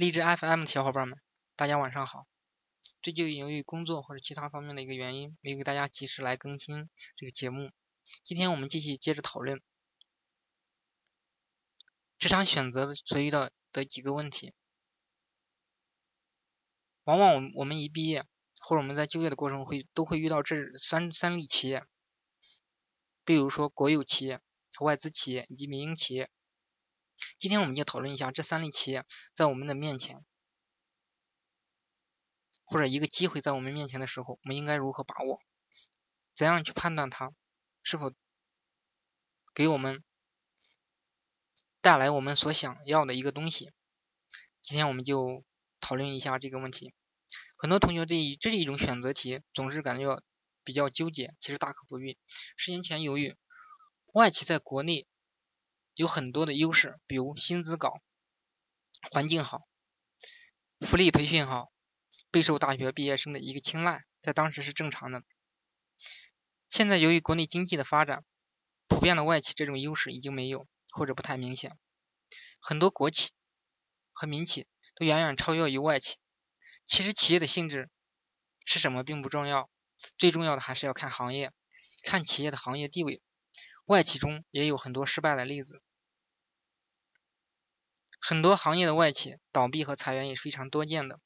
励志 FM 的小伙伴们，大家晚上好。最近由于工作或者其他方面的一个原因，没有给大家及时来更新这个节目。今天我们继续接着讨论职场选择所遇到的几个问题。往往我我们一毕业或者我们在就业的过程会都会遇到这三三类企业，比如说国有企业、外资企业以及民营企业。今天我们就讨论一下这三类企业在我们的面前，或者一个机会在我们面前的时候，我们应该如何把握？怎样去判断它是否给我们带来我们所想要的一个东西？今天我们就讨论一下这个问题。很多同学对于这一种选择题总是感觉比较纠结，其实大可不必。十年前由于外企在国内。有很多的优势，比如薪资高、环境好、福利培训好，备受大学毕业生的一个青睐，在当时是正常的。现在由于国内经济的发展，普遍的外企这种优势已经没有，或者不太明显。很多国企和民企都远远超越于外企。其实企业的性质是什么并不重要，最重要的还是要看行业，看企业的行业地位。外企中也有很多失败的例子。很多行业的外企倒闭和裁员也是非常多见的，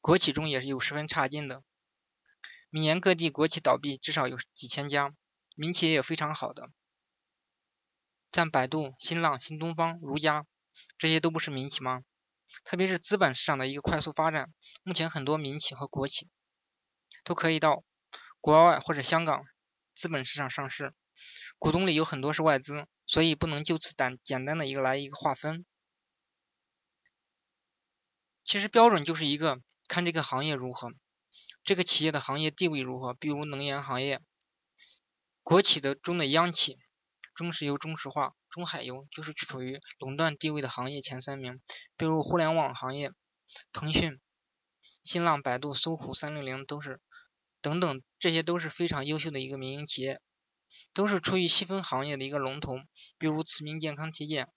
国企中也是有十分差劲的。每年各地国企倒闭至少有几千家，民企也有非常好的，像百度、新浪、新东方、如家，这些都不是民企吗？特别是资本市场的一个快速发展，目前很多民企和国企都可以到国外或者香港资本市场上市，股东里有很多是外资，所以不能就此单简单的一个来一个划分。其实标准就是一个看这个行业如何，这个企业的行业地位如何。比如能源行业，国企的中的央企，中石油、中石化、中海油就是处于垄断地位的行业前三名。比如互联网行业，腾讯、新浪、百度、搜狐、三六零都是等等，这些都是非常优秀的一个民营企业，都是处于细分行业的一个龙头。比如慈铭健康体检、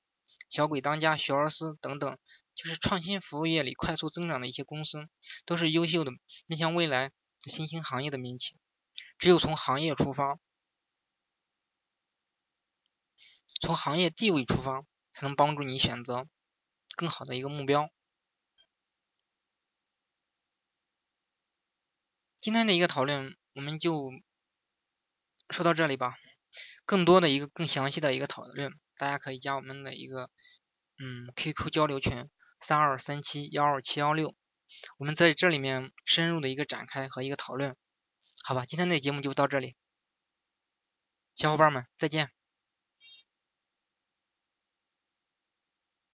小鬼当家、学而思等等。就是创新服务业里快速增长的一些公司，都是优秀的面向未来新兴行业的民企。只有从行业出发，从行业地位出发，才能帮助你选择更好的一个目标。今天的一个讨论，我们就说到这里吧。更多的一个更详细的一个讨论，大家可以加我们的一个嗯 QQ 交流群。三二三七幺二七幺六，我们在这里面深入的一个展开和一个讨论，好吧，今天的节目就到这里，小伙伴们再见。